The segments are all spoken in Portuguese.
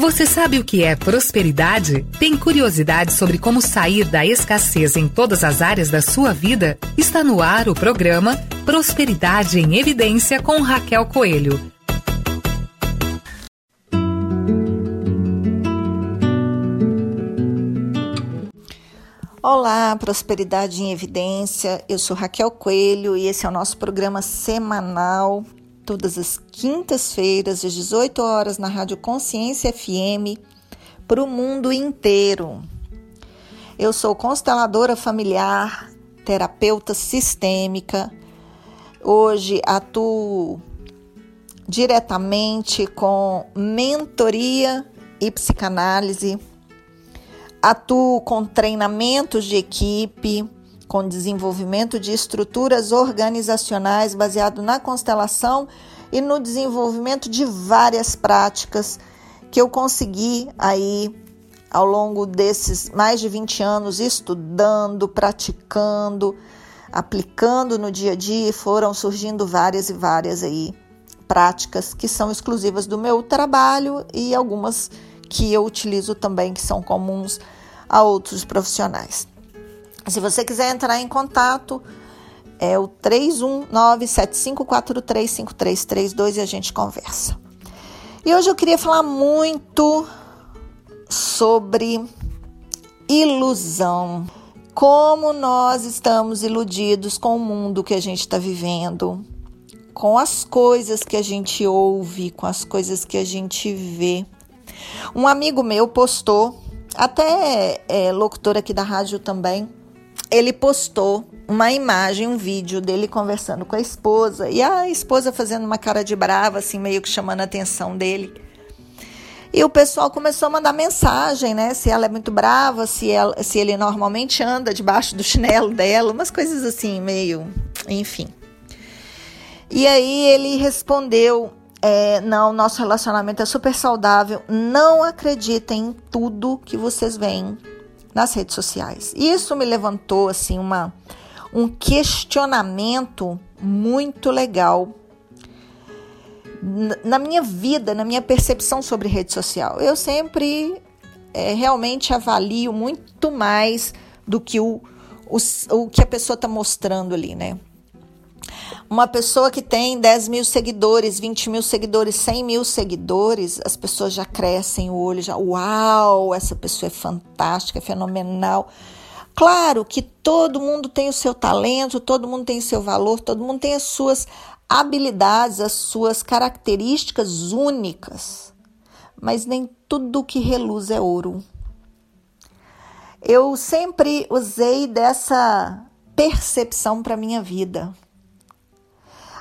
Você sabe o que é prosperidade? Tem curiosidade sobre como sair da escassez em todas as áreas da sua vida? Está no ar o programa Prosperidade em Evidência com Raquel Coelho. Olá, Prosperidade em Evidência. Eu sou Raquel Coelho e esse é o nosso programa semanal todas as quintas-feiras, às 18 horas, na Rádio Consciência FM, para o mundo inteiro. Eu sou consteladora familiar, terapeuta sistêmica. Hoje atuo diretamente com mentoria e psicanálise. Atuo com treinamentos de equipe com desenvolvimento de estruturas organizacionais baseado na constelação e no desenvolvimento de várias práticas que eu consegui aí ao longo desses mais de 20 anos estudando, praticando, aplicando no dia a dia e foram surgindo várias e várias aí práticas que são exclusivas do meu trabalho e algumas que eu utilizo também que são comuns a outros profissionais. Se você quiser entrar em contato, é o 319-7543-5332 e a gente conversa. E hoje eu queria falar muito sobre ilusão. Como nós estamos iludidos com o mundo que a gente está vivendo, com as coisas que a gente ouve, com as coisas que a gente vê. Um amigo meu postou, até é, locutor aqui da rádio também, ele postou uma imagem, um vídeo dele conversando com a esposa e a esposa fazendo uma cara de brava, assim, meio que chamando a atenção dele. E o pessoal começou a mandar mensagem, né? Se ela é muito brava, se, ela, se ele normalmente anda debaixo do chinelo dela, umas coisas assim, meio. Enfim. E aí ele respondeu: é, Não, nosso relacionamento é super saudável. Não acreditem em tudo que vocês veem nas redes sociais. Isso me levantou assim uma um questionamento muito legal na minha vida, na minha percepção sobre rede social. Eu sempre é, realmente avalio muito mais do que o, o, o que a pessoa está mostrando ali, né? Uma pessoa que tem 10 mil seguidores, 20 mil seguidores, 100 mil seguidores, as pessoas já crescem o olho, já, uau, essa pessoa é fantástica, é fenomenal. Claro que todo mundo tem o seu talento, todo mundo tem o seu valor, todo mundo tem as suas habilidades, as suas características únicas, mas nem tudo que reluz é ouro. Eu sempre usei dessa percepção para minha vida.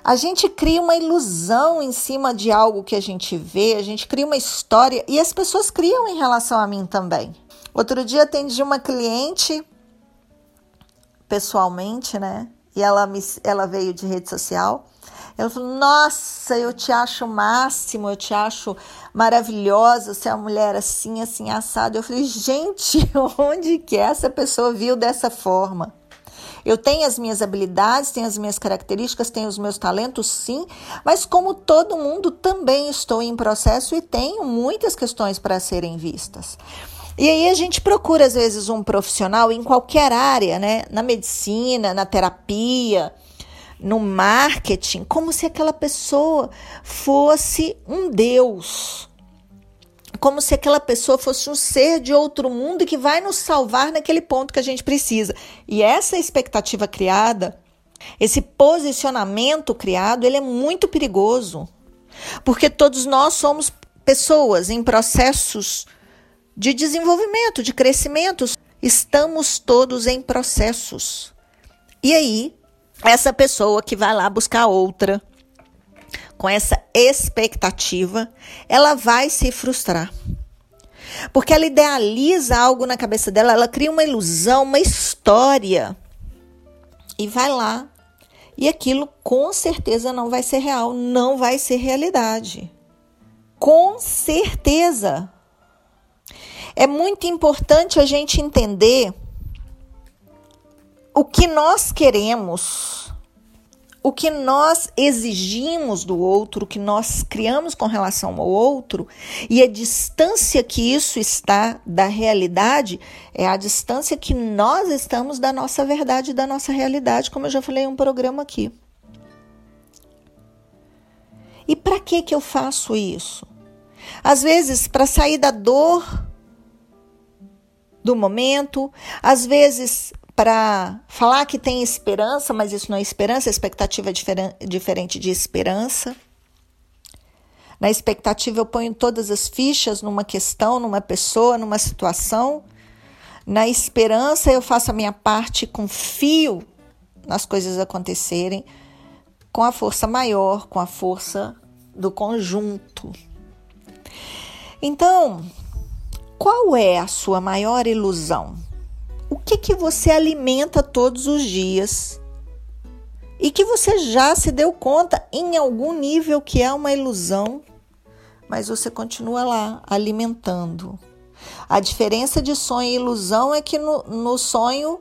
A gente cria uma ilusão em cima de algo que a gente vê, a gente cria uma história e as pessoas criam em relação a mim também. Outro dia atendi uma cliente pessoalmente, né? E ela, me, ela veio de rede social. Ela falou: Nossa, eu te acho máximo, eu te acho maravilhosa, você é uma mulher assim, assim, assada. Eu falei: Gente, onde que essa pessoa viu dessa forma? Eu tenho as minhas habilidades, tenho as minhas características, tenho os meus talentos, sim, mas como todo mundo, também estou em processo e tenho muitas questões para serem vistas. E aí a gente procura, às vezes, um profissional em qualquer área, né? Na medicina, na terapia, no marketing, como se aquela pessoa fosse um Deus como se aquela pessoa fosse um ser de outro mundo que vai nos salvar naquele ponto que a gente precisa. E essa expectativa criada, esse posicionamento criado, ele é muito perigoso. Porque todos nós somos pessoas em processos de desenvolvimento, de crescimento. Estamos todos em processos. E aí, essa pessoa que vai lá buscar outra, com essa expectativa, ela vai se frustrar. Porque ela idealiza algo na cabeça dela, ela cria uma ilusão, uma história. E vai lá. E aquilo com certeza não vai ser real, não vai ser realidade. Com certeza. É muito importante a gente entender o que nós queremos o que nós exigimos do outro, o que nós criamos com relação ao outro, e a distância que isso está da realidade é a distância que nós estamos da nossa verdade, da nossa realidade, como eu já falei em um programa aqui. E para que que eu faço isso? Às vezes para sair da dor do momento, às vezes para falar que tem esperança, mas isso não é esperança, a expectativa é diferente de esperança. Na expectativa, eu ponho todas as fichas numa questão, numa pessoa, numa situação. Na esperança, eu faço a minha parte, confio nas coisas acontecerem com a força maior, com a força do conjunto. Então, qual é a sua maior ilusão? O que, que você alimenta todos os dias e que você já se deu conta em algum nível que é uma ilusão, mas você continua lá alimentando. A diferença de sonho e ilusão é que no, no sonho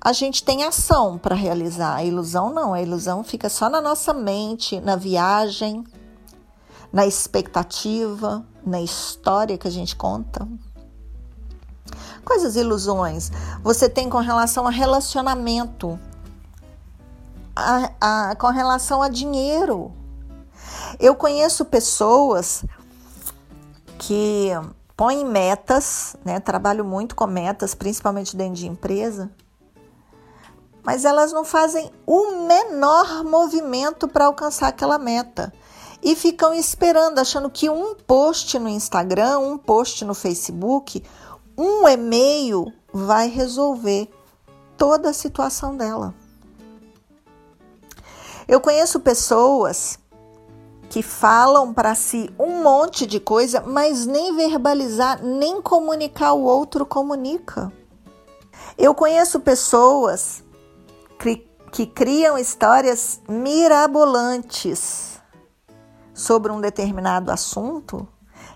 a gente tem ação para realizar. A ilusão não, a ilusão fica só na nossa mente, na viagem, na expectativa, na história que a gente conta. Quais as ilusões você tem com relação a relacionamento? A, a, com relação a dinheiro? Eu conheço pessoas que põem metas, né? Trabalho muito com metas, principalmente dentro de empresa, mas elas não fazem o menor movimento para alcançar aquela meta e ficam esperando, achando que um post no Instagram, um post no Facebook, um e-mail vai resolver toda a situação dela. Eu conheço pessoas que falam para si um monte de coisa, mas nem verbalizar, nem comunicar o outro comunica. Eu conheço pessoas que, que criam histórias mirabolantes sobre um determinado assunto,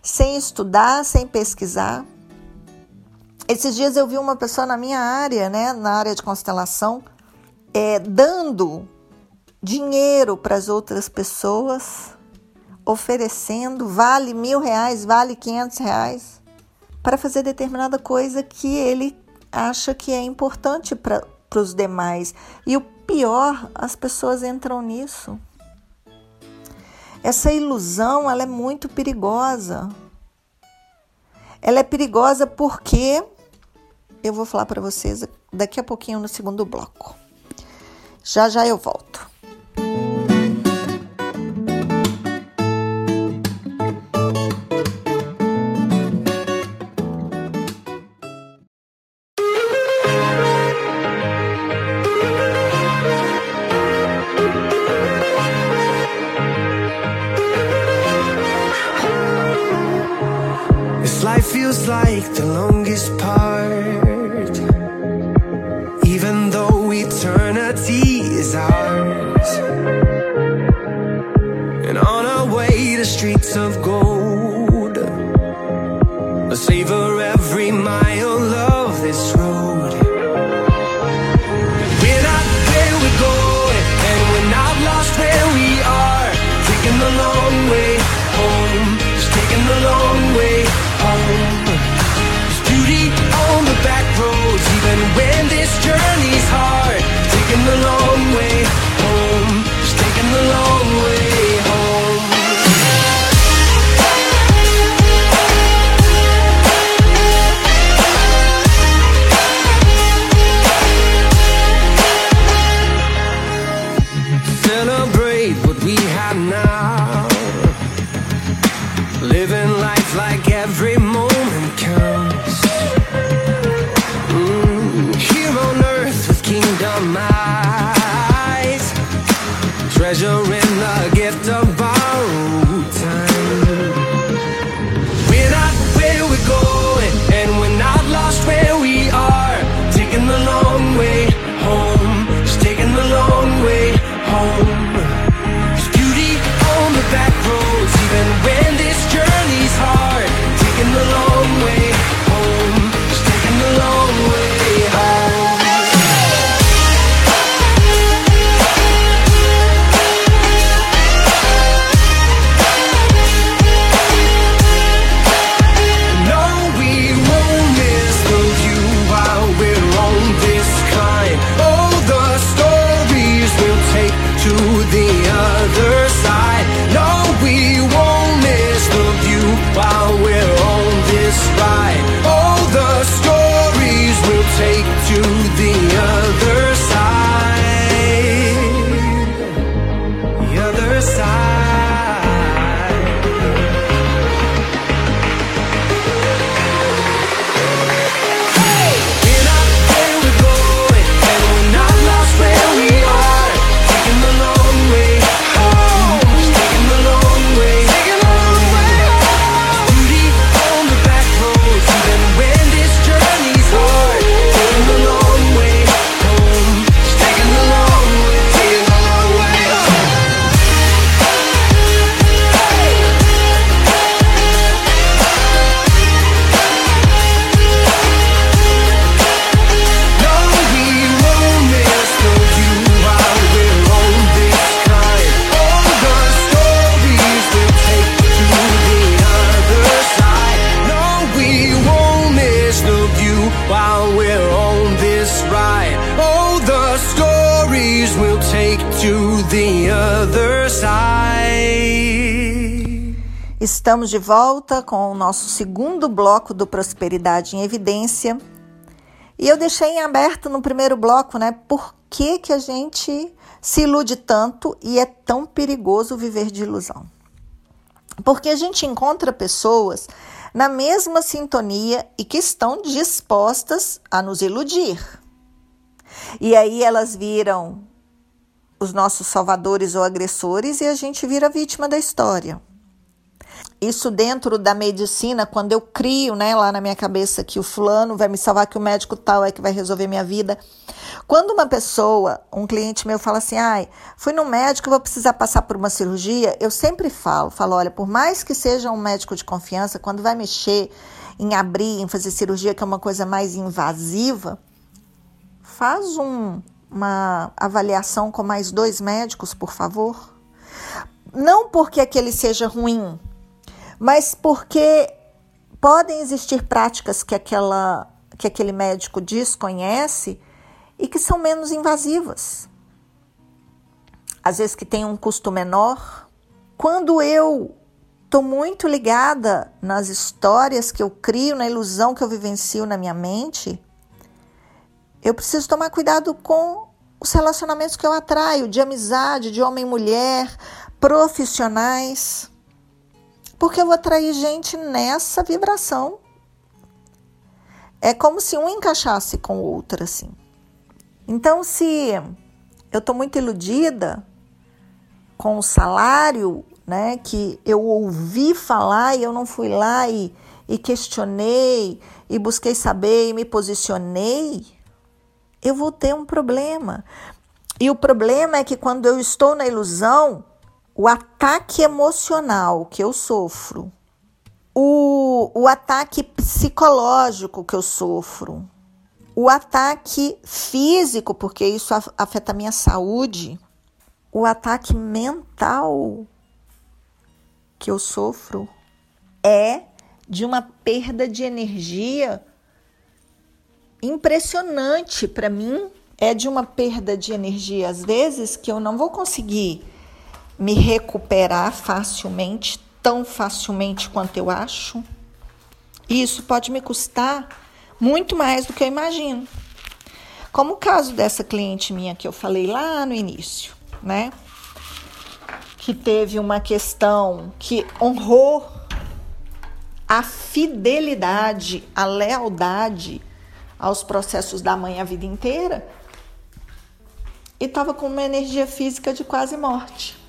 sem estudar, sem pesquisar. Esses dias eu vi uma pessoa na minha área, né, na área de constelação, é, dando dinheiro para as outras pessoas, oferecendo, vale mil reais, vale quinhentos reais, para fazer determinada coisa que ele acha que é importante para os demais. E o pior, as pessoas entram nisso. Essa ilusão, ela é muito perigosa. Ela é perigosa porque eu vou falar para vocês daqui a pouquinho no segundo bloco. Já já eu volto. Estamos de volta com o nosso segundo bloco do Prosperidade em Evidência. E eu deixei em aberto no primeiro bloco, né? Por que, que a gente se ilude tanto e é tão perigoso viver de ilusão? Porque a gente encontra pessoas na mesma sintonia e que estão dispostas a nos iludir. E aí elas viram os nossos salvadores ou agressores e a gente vira vítima da história. Isso dentro da medicina, quando eu crio, né, lá na minha cabeça que o fulano vai me salvar, que o médico tal é que vai resolver minha vida. Quando uma pessoa, um cliente meu fala assim, ai, fui no médico, vou precisar passar por uma cirurgia, eu sempre falo, falo, olha, por mais que seja um médico de confiança, quando vai mexer em abrir, em fazer cirurgia, que é uma coisa mais invasiva, faz um, uma avaliação com mais dois médicos, por favor. Não porque aquele seja ruim, mas porque podem existir práticas que, aquela, que aquele médico desconhece e que são menos invasivas. Às vezes que tem um custo menor. Quando eu estou muito ligada nas histórias que eu crio, na ilusão que eu vivencio na minha mente, eu preciso tomar cuidado com os relacionamentos que eu atraio, de amizade, de homem e mulher, profissionais. Porque eu vou atrair gente nessa vibração. É como se um encaixasse com o outro, assim. Então, se eu estou muito iludida com o salário, né, que eu ouvi falar e eu não fui lá e, e questionei e busquei saber e me posicionei, eu vou ter um problema. E o problema é que quando eu estou na ilusão, o ataque emocional que eu sofro, o, o ataque psicológico que eu sofro, o ataque físico, porque isso afeta a minha saúde, o ataque mental que eu sofro é de uma perda de energia impressionante para mim. É de uma perda de energia, às vezes, que eu não vou conseguir me recuperar facilmente, tão facilmente quanto eu acho. E isso pode me custar muito mais do que eu imagino. Como o caso dessa cliente minha que eu falei lá no início, né? Que teve uma questão que honrou a fidelidade, a lealdade aos processos da mãe a vida inteira e estava com uma energia física de quase morte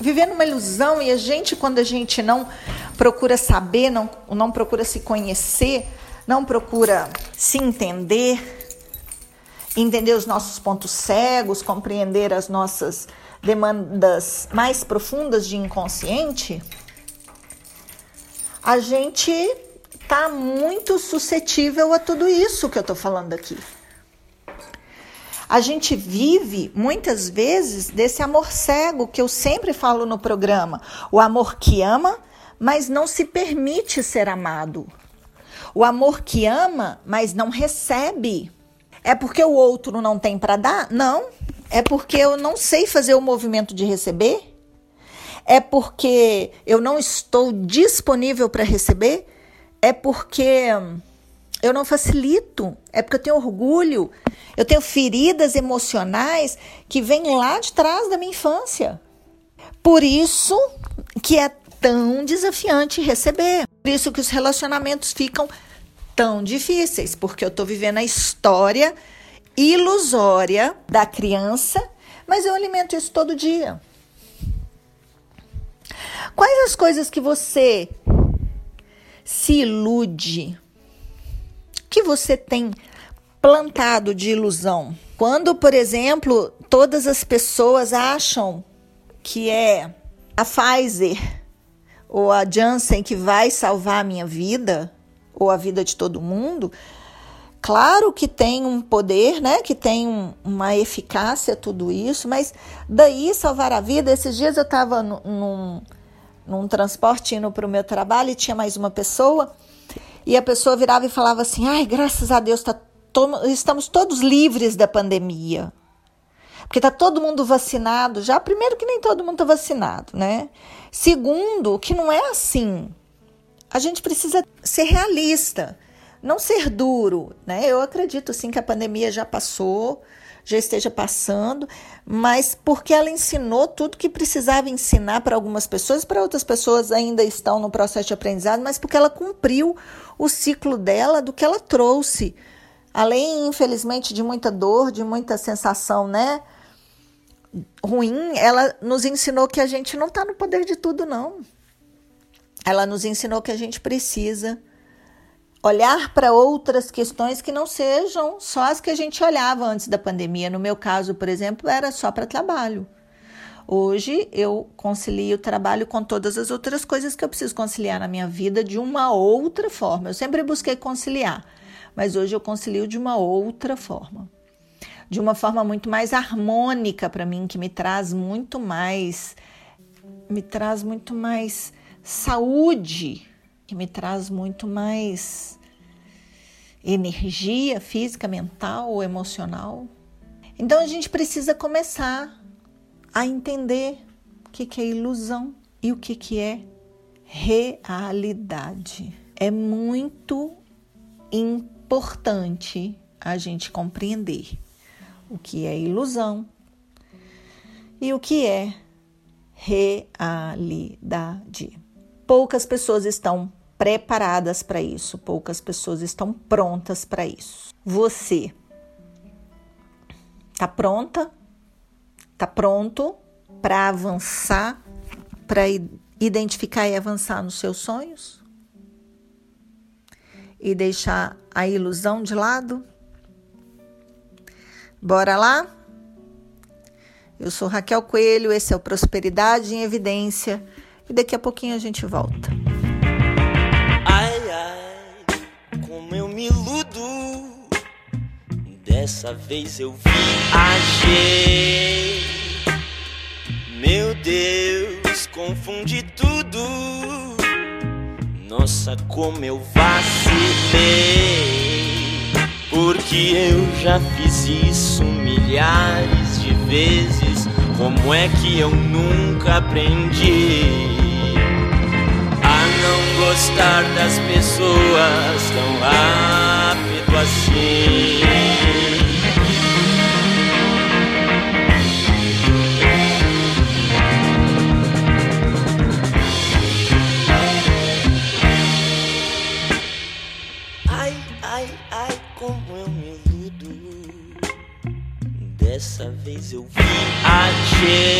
vivendo uma ilusão e a gente, quando a gente não procura saber, não, não procura se conhecer, não procura se entender, entender os nossos pontos cegos, compreender as nossas demandas mais profundas de inconsciente, a gente está muito suscetível a tudo isso que eu estou falando aqui. A gente vive muitas vezes desse amor cego que eu sempre falo no programa, o amor que ama, mas não se permite ser amado. O amor que ama, mas não recebe. É porque o outro não tem para dar? Não. É porque eu não sei fazer o movimento de receber? É porque eu não estou disponível para receber? É porque eu não facilito? É porque eu tenho orgulho? Eu tenho feridas emocionais que vêm lá de trás da minha infância. Por isso que é tão desafiante receber. Por isso que os relacionamentos ficam tão difíceis, porque eu estou vivendo a história ilusória da criança, mas eu alimento isso todo dia. Quais as coisas que você se ilude? Que você tem plantado de ilusão? Quando, por exemplo, todas as pessoas acham que é a Pfizer ou a Janssen que vai salvar a minha vida ou a vida de todo mundo, claro que tem um poder, né? Que tem um, uma eficácia tudo isso, mas daí salvar a vida. Esses dias eu estava num, num transporte indo para o meu trabalho e tinha mais uma pessoa e a pessoa virava e falava assim: "Ai, graças a Deus, tá to estamos todos livres da pandemia". Porque tá todo mundo vacinado já. Primeiro que nem todo mundo tá vacinado, né? Segundo, que não é assim. A gente precisa ser realista, não ser duro, né? Eu acredito sim que a pandemia já passou, já esteja passando, mas porque ela ensinou tudo que precisava ensinar para algumas pessoas, para outras pessoas ainda estão no processo de aprendizado, mas porque ela cumpriu o ciclo dela do que ela trouxe. Além, infelizmente, de muita dor, de muita sensação, né? ruim, ela nos ensinou que a gente não está no poder de tudo, não. Ela nos ensinou que a gente precisa olhar para outras questões que não sejam só as que a gente olhava antes da pandemia. No meu caso, por exemplo, era só para trabalho. Hoje eu concilio o trabalho com todas as outras coisas que eu preciso conciliar na minha vida de uma outra forma. Eu sempre busquei conciliar, mas hoje eu concilio de uma outra forma de uma forma muito mais harmônica para mim, que me traz muito mais me traz muito mais saúde, que me traz muito mais energia física, mental, emocional. Então a gente precisa começar a entender o que, que é ilusão e o que, que é realidade. É muito importante a gente compreender o que é ilusão e o que é realidade. Poucas pessoas estão preparadas para isso, poucas pessoas estão prontas para isso. Você está pronta? Está pronto para avançar, para identificar e avançar nos seus sonhos? E deixar a ilusão de lado? Bora lá? Eu sou Raquel Coelho, esse é o Prosperidade em Evidência e daqui a pouquinho a gente volta. Iludo. Dessa vez eu viajei. Meu Deus, confundi tudo. Nossa, como eu vacilei. Porque eu já fiz isso milhares de vezes. Como é que eu nunca aprendi gostar das pessoas tão rápido assim? Ai, ai, ai, como eu me. Dessa vez eu viajei.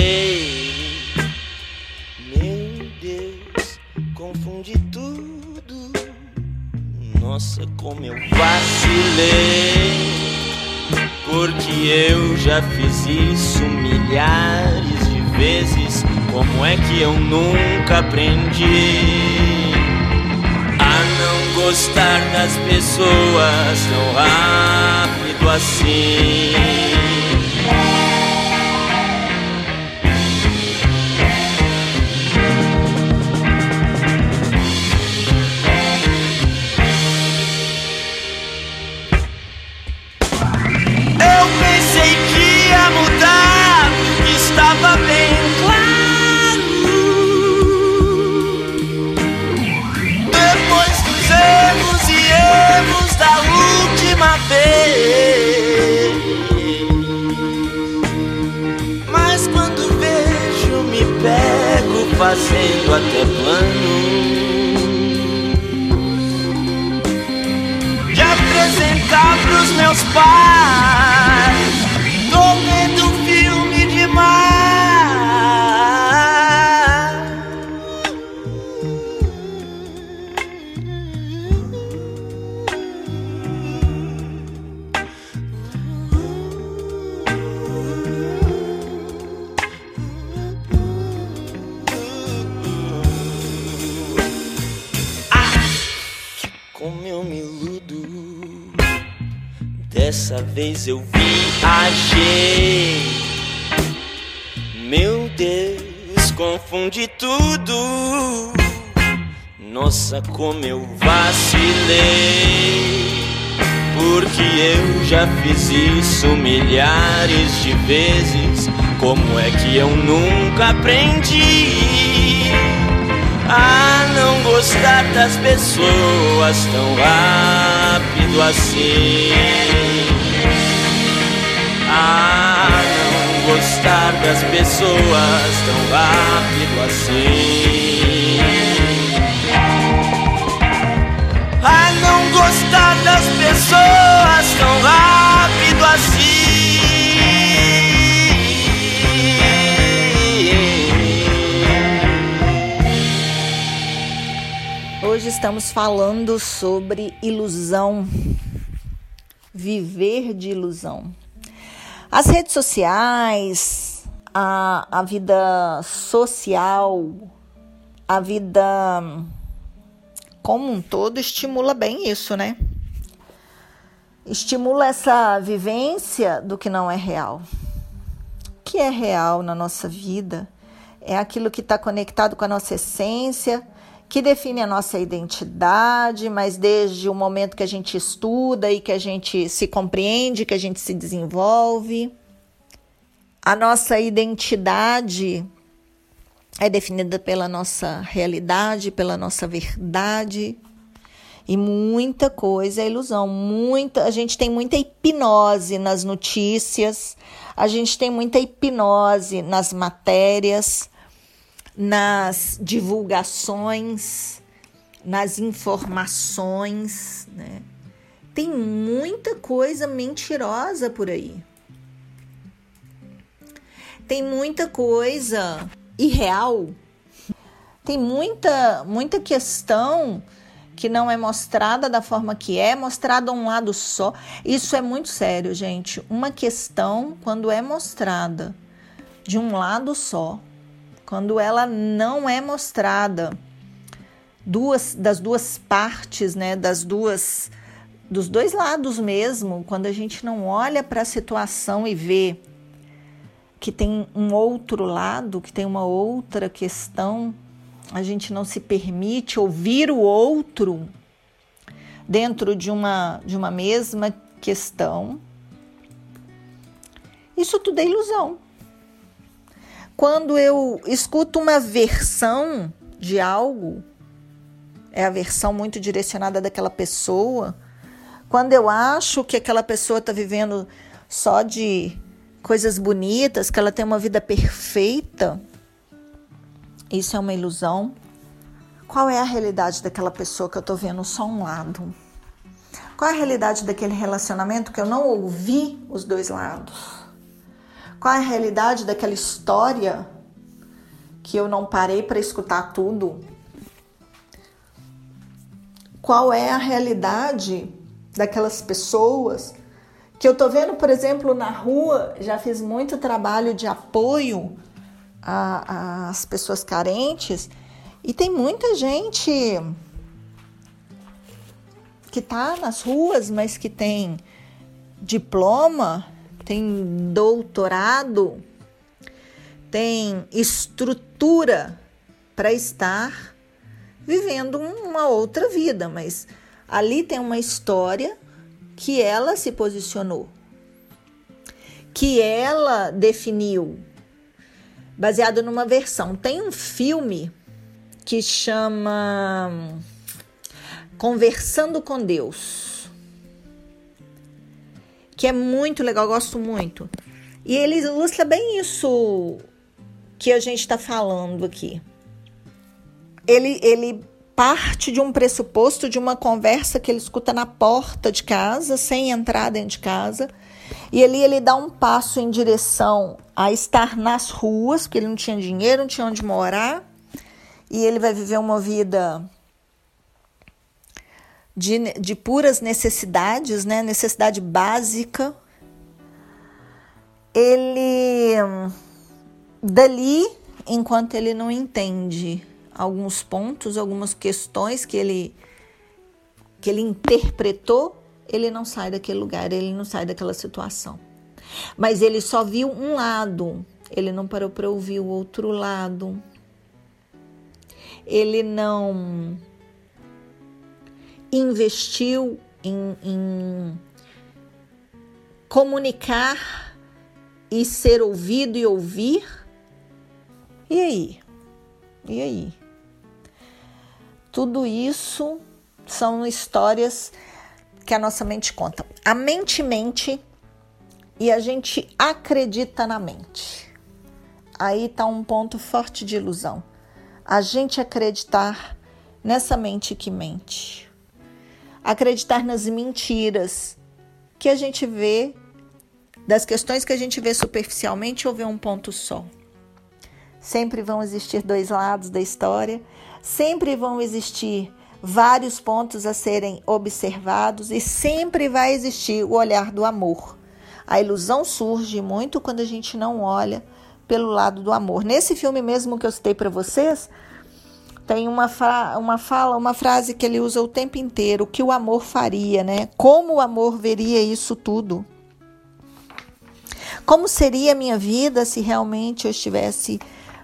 Já fiz isso milhares de vezes. Como é que eu nunca aprendi? a não gostar das pessoas tão rápido assim. Vez eu viajei. Meu Deus, confundi tudo. Nossa, como eu vacilei. Porque eu já fiz isso milhares de vezes. Como é que eu nunca aprendi? a não gostar das pessoas tão rápido assim. A não gostar das pessoas tão rápido assim. A não gostar das pessoas tão rápido assim. Hoje estamos falando sobre ilusão, viver de ilusão. As redes sociais, a, a vida social, a vida como um todo estimula bem isso, né? Estimula essa vivência do que não é real. O que é real na nossa vida é aquilo que está conectado com a nossa essência, que define a nossa identidade, mas desde o momento que a gente estuda e que a gente se compreende, que a gente se desenvolve. A nossa identidade é definida pela nossa realidade, pela nossa verdade. E muita coisa é ilusão, muita, a gente tem muita hipnose nas notícias, a gente tem muita hipnose nas matérias, nas divulgações, nas informações, né? Tem muita coisa mentirosa por aí. Tem muita coisa irreal. Tem muita muita questão que não é mostrada da forma que é, mostrada um lado só. Isso é muito sério, gente. Uma questão quando é mostrada de um lado só, quando ela não é mostrada duas das duas partes, né, das duas dos dois lados mesmo, quando a gente não olha para a situação e vê que tem um outro lado, que tem uma outra questão, a gente não se permite ouvir o outro dentro de uma de uma mesma questão. Isso tudo é ilusão quando eu escuto uma versão de algo, é a versão muito direcionada daquela pessoa, quando eu acho que aquela pessoa está vivendo só de coisas bonitas, que ela tem uma vida perfeita, isso é uma ilusão. Qual é a realidade daquela pessoa que eu estou vendo só um lado? Qual é a realidade daquele relacionamento que eu não ouvi os dois lados? Qual é a realidade daquela história que eu não parei para escutar tudo? Qual é a realidade daquelas pessoas que eu tô vendo, por exemplo, na rua? Já fiz muito trabalho de apoio às pessoas carentes e tem muita gente que tá nas ruas, mas que tem diploma tem doutorado, tem estrutura para estar vivendo uma outra vida, mas ali tem uma história que ela se posicionou, que ela definiu, baseado numa versão. Tem um filme que chama Conversando com Deus. Que é muito legal, gosto muito. E ele ilustra bem isso que a gente está falando aqui. Ele, ele parte de um pressuposto de uma conversa que ele escuta na porta de casa, sem entrar dentro de casa. E ali ele dá um passo em direção a estar nas ruas, porque ele não tinha dinheiro, não tinha onde morar. E ele vai viver uma vida de, de puras necessidades, né? Necessidade básica. Ele dali, enquanto ele não entende alguns pontos, algumas questões que ele que ele interpretou, ele não sai daquele lugar, ele não sai daquela situação. Mas ele só viu um lado, ele não parou para ouvir o outro lado. Ele não investiu em, em comunicar e ser ouvido e ouvir. E aí? E aí? Tudo isso são histórias que a nossa mente conta. A mente mente e a gente acredita na mente. Aí está um ponto forte de ilusão. A gente acreditar nessa mente que mente. Acreditar nas mentiras que a gente vê, das questões que a gente vê superficialmente ou vê um ponto só. Sempre vão existir dois lados da história, sempre vão existir vários pontos a serem observados e sempre vai existir o olhar do amor. A ilusão surge muito quando a gente não olha pelo lado do amor. Nesse filme mesmo que eu citei para vocês, tem uma, uma fala, uma frase que ele usa o tempo inteiro, o que o amor faria, né? Como o amor veria isso tudo? Como seria a minha vida se realmente eu estivesse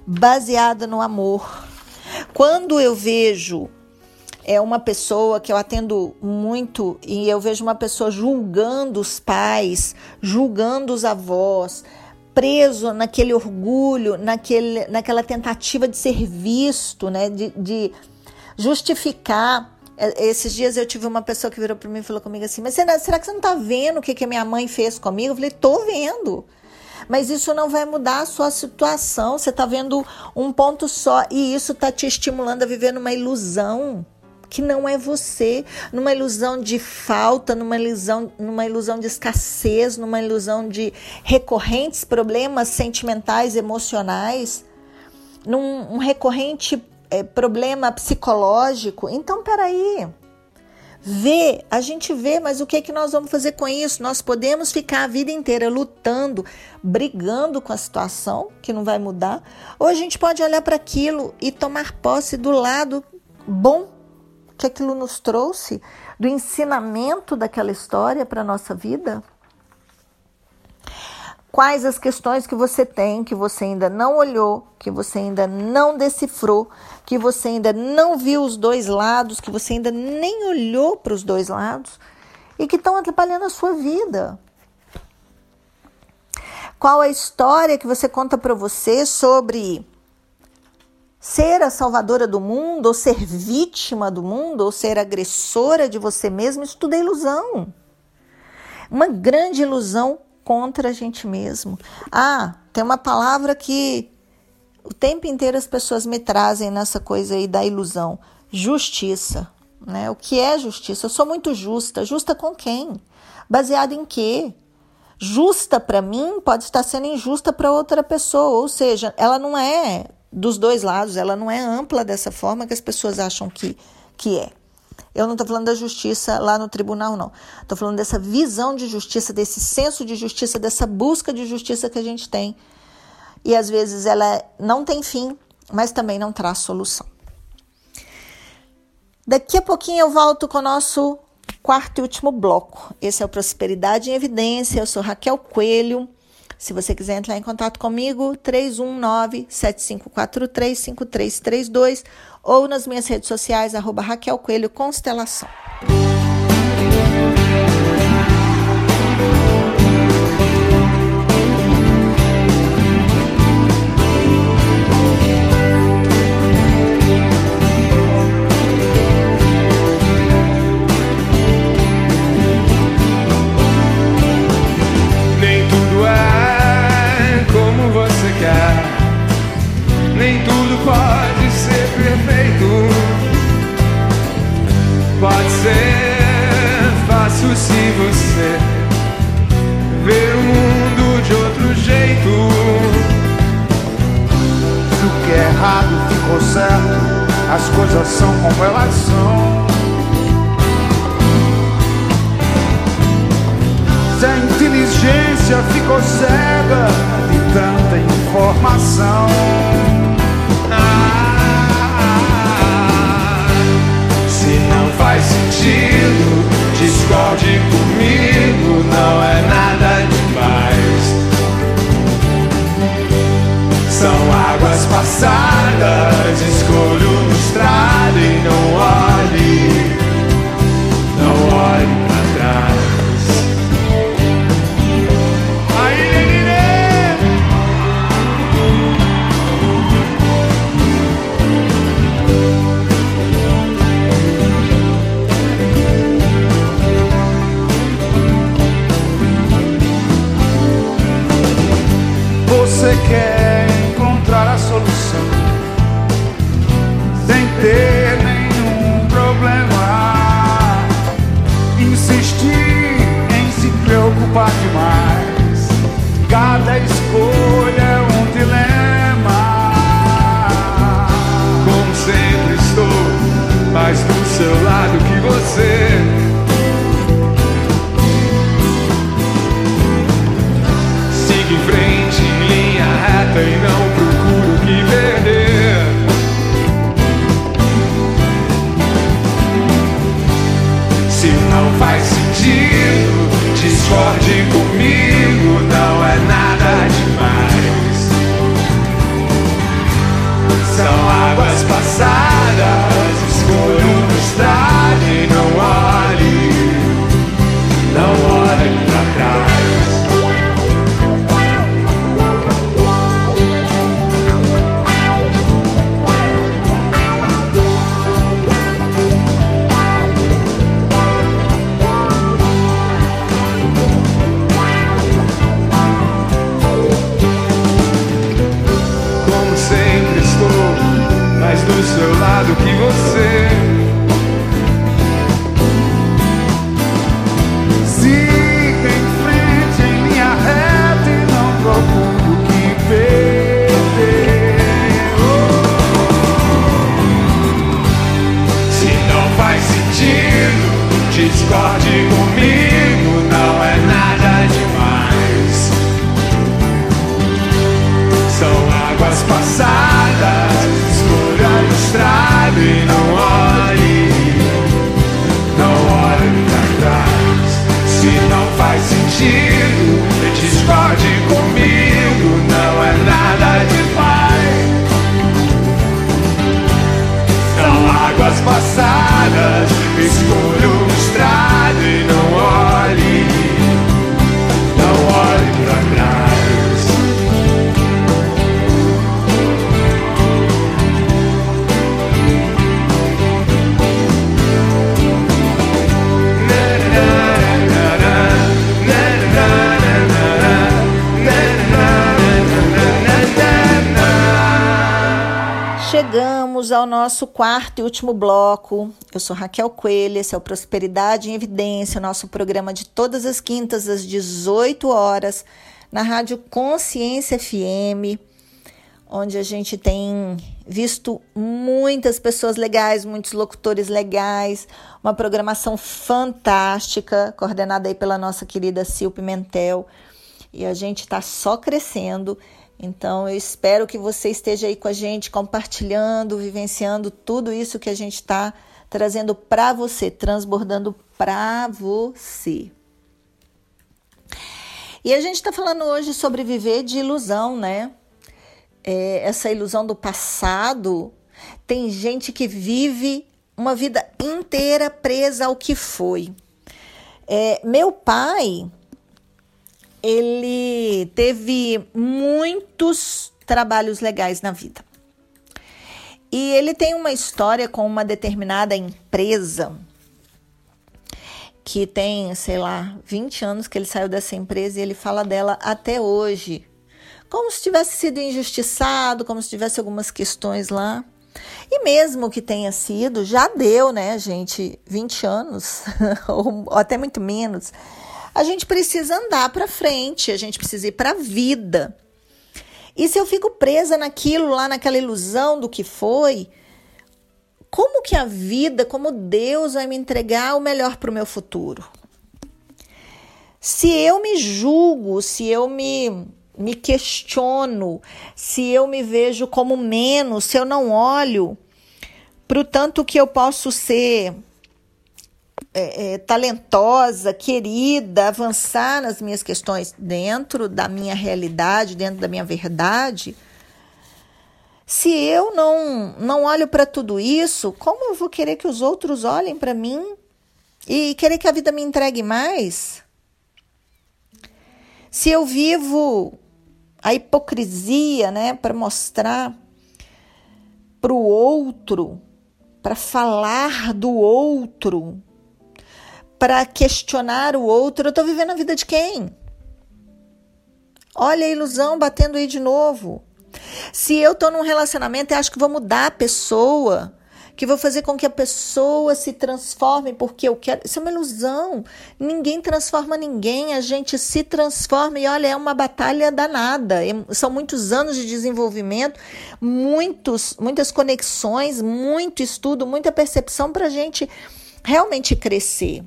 baseada no amor? Quando eu vejo é uma pessoa que eu atendo muito e eu vejo uma pessoa julgando os pais, julgando os avós, preso naquele orgulho, naquele, naquela tentativa de ser visto, né, de, de justificar. É, esses dias eu tive uma pessoa que virou para mim e falou comigo assim: Mas será que você não está vendo o que, que a minha mãe fez comigo? Eu falei: Tô vendo. Mas isso não vai mudar a sua situação. Você está vendo um ponto só e isso está te estimulando a viver numa ilusão que não é você, numa ilusão de falta, numa ilusão, numa ilusão de escassez, numa ilusão de recorrentes problemas sentimentais, emocionais, num um recorrente é, problema psicológico. Então, peraí. Vê, a gente vê, mas o que é que nós vamos fazer com isso? Nós podemos ficar a vida inteira lutando, brigando com a situação, que não vai mudar, ou a gente pode olhar para aquilo e tomar posse do lado bom que aquilo nos trouxe, do ensinamento daquela história para a nossa vida? Quais as questões que você tem que você ainda não olhou, que você ainda não decifrou, que você ainda não viu os dois lados, que você ainda nem olhou para os dois lados e que estão atrapalhando a sua vida? Qual a história que você conta para você sobre ser a salvadora do mundo, ou ser vítima do mundo, ou ser agressora de você mesmo, isso tudo é ilusão. Uma grande ilusão contra a gente mesmo. Ah, tem uma palavra que o tempo inteiro as pessoas me trazem nessa coisa aí da ilusão: justiça. Né? O que é justiça? Eu sou muito justa. Justa com quem? Baseada em quê? Justa para mim pode estar sendo injusta para outra pessoa, ou seja, ela não é dos dois lados, ela não é ampla dessa forma que as pessoas acham que, que é. Eu não estou falando da justiça lá no tribunal, não. Estou falando dessa visão de justiça, desse senso de justiça, dessa busca de justiça que a gente tem. E às vezes ela não tem fim, mas também não traz solução. Daqui a pouquinho eu volto com o nosso quarto e último bloco. Esse é o Prosperidade em Evidência. Eu sou Raquel Coelho. Se você quiser entrar em contato comigo, 319-7543-5332 ou nas minhas redes sociais, arroba Raquel Coelho Constelação. Pode ser fácil se você ver o mundo de outro jeito. Se o que é errado ficou certo, as coisas são como elas são. Se a inteligência ficou cega de tanta informação. Faz sentido, discorde comigo, não é nada demais. São águas passadas, escolho no estrado e não olhe, preocupar demais. Cada escolha discorde comigo, não é nada demais. São águas passadas, escolha no estrado e não olhe, não olhe pra trás. Se não faz sentido, discorde comigo, não é nada demais. São águas passadas, escolho nosso quarto e último bloco. Eu sou Raquel Coelho, esse é o Prosperidade em Evidência, nosso programa de todas as quintas às 18 horas, na Rádio Consciência FM, onde a gente tem visto muitas pessoas legais, muitos locutores legais, uma programação fantástica, coordenada aí pela nossa querida Sil Pimentel. E a gente está só crescendo. Então, eu espero que você esteja aí com a gente, compartilhando, vivenciando tudo isso que a gente está trazendo para você, transbordando para você. E a gente está falando hoje sobre viver de ilusão, né? É, essa ilusão do passado. Tem gente que vive uma vida inteira presa ao que foi. É, meu pai, ele teve muitos trabalhos legais na vida. E ele tem uma história com uma determinada empresa que tem, sei lá, 20 anos que ele saiu dessa empresa e ele fala dela até hoje. Como se tivesse sido injustiçado, como se tivesse algumas questões lá. E mesmo que tenha sido, já deu, né, gente, 20 anos, ou até muito menos. A gente precisa andar para frente, a gente precisa ir para a vida. E se eu fico presa naquilo lá, naquela ilusão do que foi, como que a vida, como Deus vai me entregar o melhor para o meu futuro? Se eu me julgo, se eu me, me questiono, se eu me vejo como menos, se eu não olho para o tanto que eu posso ser é, é, talentosa, querida, avançar nas minhas questões dentro da minha realidade, dentro da minha verdade. Se eu não, não olho para tudo isso, como eu vou querer que os outros olhem para mim e querer que a vida me entregue mais? Se eu vivo a hipocrisia, né, para mostrar para o outro, para falar do outro, para questionar o outro, eu estou vivendo a vida de quem? Olha a ilusão batendo aí de novo. Se eu estou num relacionamento e acho que vou mudar a pessoa, que vou fazer com que a pessoa se transforme porque eu quero. Isso é uma ilusão. Ninguém transforma ninguém, a gente se transforma e olha, é uma batalha danada. São muitos anos de desenvolvimento, muitos, muitas conexões, muito estudo, muita percepção para a gente realmente crescer.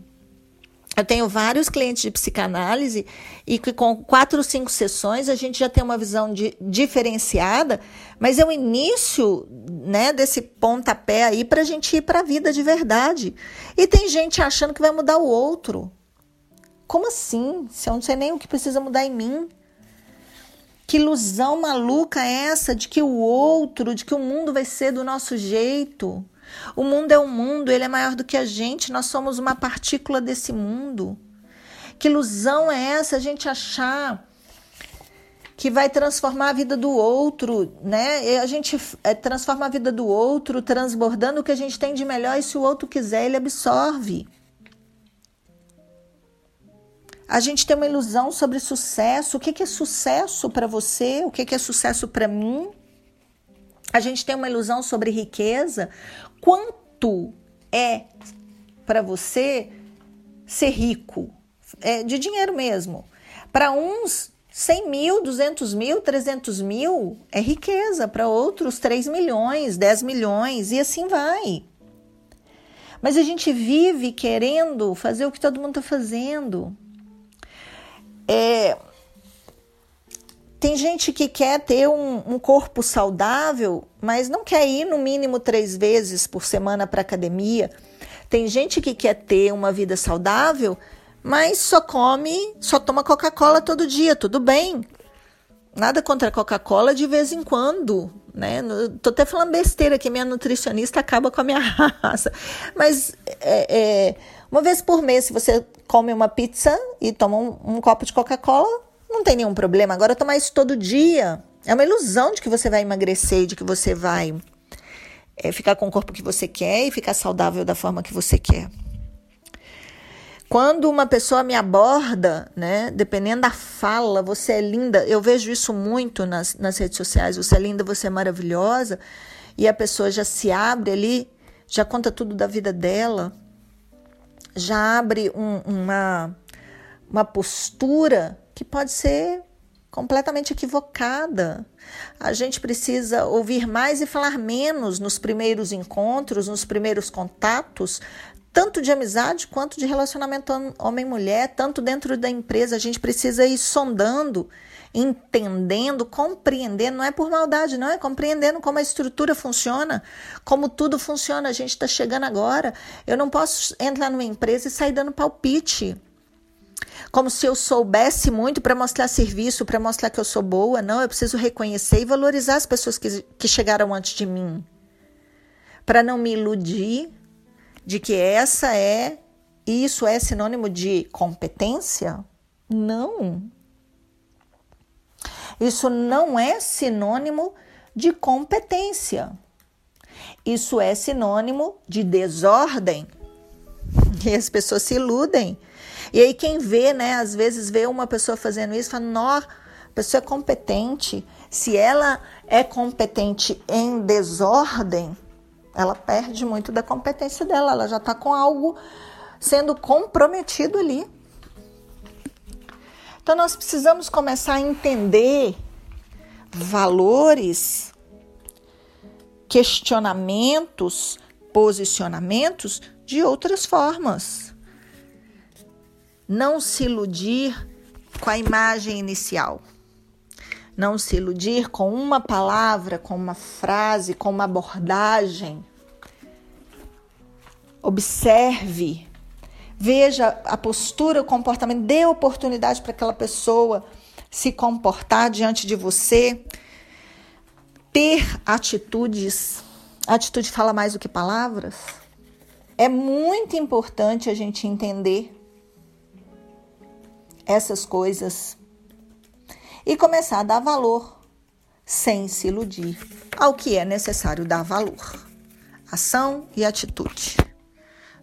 Eu tenho vários clientes de psicanálise e que com quatro, cinco sessões a gente já tem uma visão de, diferenciada, mas é o início né, desse pontapé aí para a gente ir para a vida de verdade. E tem gente achando que vai mudar o outro. Como assim? Se eu não sei nem o que precisa mudar em mim. Que ilusão maluca é essa de que o outro, de que o mundo vai ser do nosso jeito? O mundo é um mundo, ele é maior do que a gente, nós somos uma partícula desse mundo. Que ilusão é essa a gente achar que vai transformar a vida do outro, né? A gente é, transforma a vida do outro transbordando o que a gente tem de melhor e se o outro quiser, ele absorve. A gente tem uma ilusão sobre sucesso. O que é sucesso para você? O que é sucesso para mim? A gente tem uma ilusão sobre riqueza quanto é para você ser rico, é, de dinheiro mesmo. Para uns, 100 mil, 200 mil, 300 mil é riqueza, para outros, 3 milhões, 10 milhões e assim vai. Mas a gente vive querendo fazer o que todo mundo está fazendo. É, tem gente que quer ter um, um, corpo saudável, mas não quer ir no mínimo três vezes por semana para academia. Tem gente que quer ter uma vida saudável, mas só come, só toma Coca-Cola todo dia. Tudo bem. Nada contra a Coca-Cola de vez em quando, né? Tô até falando besteira que minha nutricionista acaba com a minha raça. Mas é, é, uma vez por mês, se você come uma pizza e toma um, um copo de Coca-Cola, não tem nenhum problema. Agora, tomar isso todo dia é uma ilusão de que você vai emagrecer, de que você vai é, ficar com o corpo que você quer e ficar saudável da forma que você quer. Quando uma pessoa me aborda, né, dependendo da fala, você é linda, eu vejo isso muito nas, nas redes sociais, você é linda, você é maravilhosa, e a pessoa já se abre ali, já conta tudo da vida dela, já abre um, uma, uma postura que pode ser completamente equivocada. A gente precisa ouvir mais e falar menos nos primeiros encontros, nos primeiros contatos, tanto de amizade quanto de relacionamento homem-mulher, tanto dentro da empresa. A gente precisa ir sondando, entendendo, compreendendo. Não é por maldade, não, é compreendendo como a estrutura funciona, como tudo funciona. A gente está chegando agora. Eu não posso entrar numa empresa e sair dando palpite como se eu soubesse muito para mostrar serviço, para mostrar que eu sou boa. Não, eu preciso reconhecer e valorizar as pessoas que, que chegaram antes de mim. Para não me iludir de que essa é, isso é sinônimo de competência? Não. Isso não é sinônimo de competência. Isso é sinônimo de desordem. E as pessoas se iludem e aí quem vê, né, às vezes vê uma pessoa fazendo isso, fala, nó, a pessoa é competente, Se ela é competente em desordem, ela perde muito da competência dela, ela já está com algo sendo comprometido ali. Então nós precisamos começar a entender valores, questionamentos, posicionamentos de outras formas. Não se iludir com a imagem inicial. Não se iludir com uma palavra, com uma frase, com uma abordagem. Observe, veja a postura, o comportamento, dê oportunidade para aquela pessoa se comportar diante de você, ter atitudes. Atitude fala mais do que palavras. É muito importante a gente entender essas coisas e começar a dar valor sem se iludir ao que é necessário dar valor. Ação e atitude.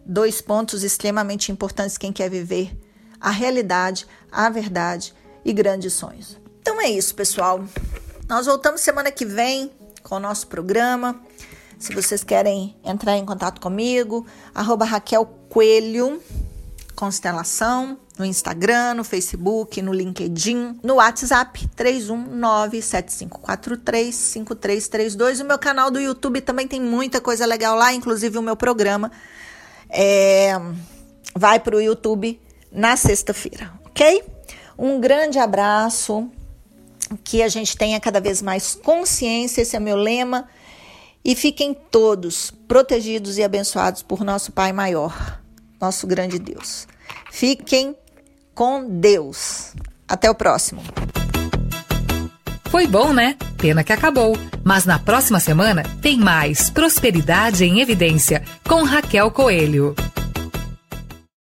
Dois pontos extremamente importantes quem quer viver a realidade, a verdade e grandes sonhos. Então é isso, pessoal. Nós voltamos semana que vem com o nosso programa. Se vocês querem entrar em contato comigo, arroba Raquel Coelho, Constelação, no Instagram, no Facebook, no LinkedIn, no WhatsApp 31975435332. O meu canal do YouTube também tem muita coisa legal lá, inclusive o meu programa é, vai para o YouTube na sexta-feira, ok? Um grande abraço, que a gente tenha cada vez mais consciência, esse é meu lema, e fiquem todos protegidos e abençoados por nosso Pai maior, nosso grande Deus. Fiquem com Deus. Até o próximo. Foi bom, né? Pena que acabou. Mas na próxima semana tem mais Prosperidade em Evidência com Raquel Coelho.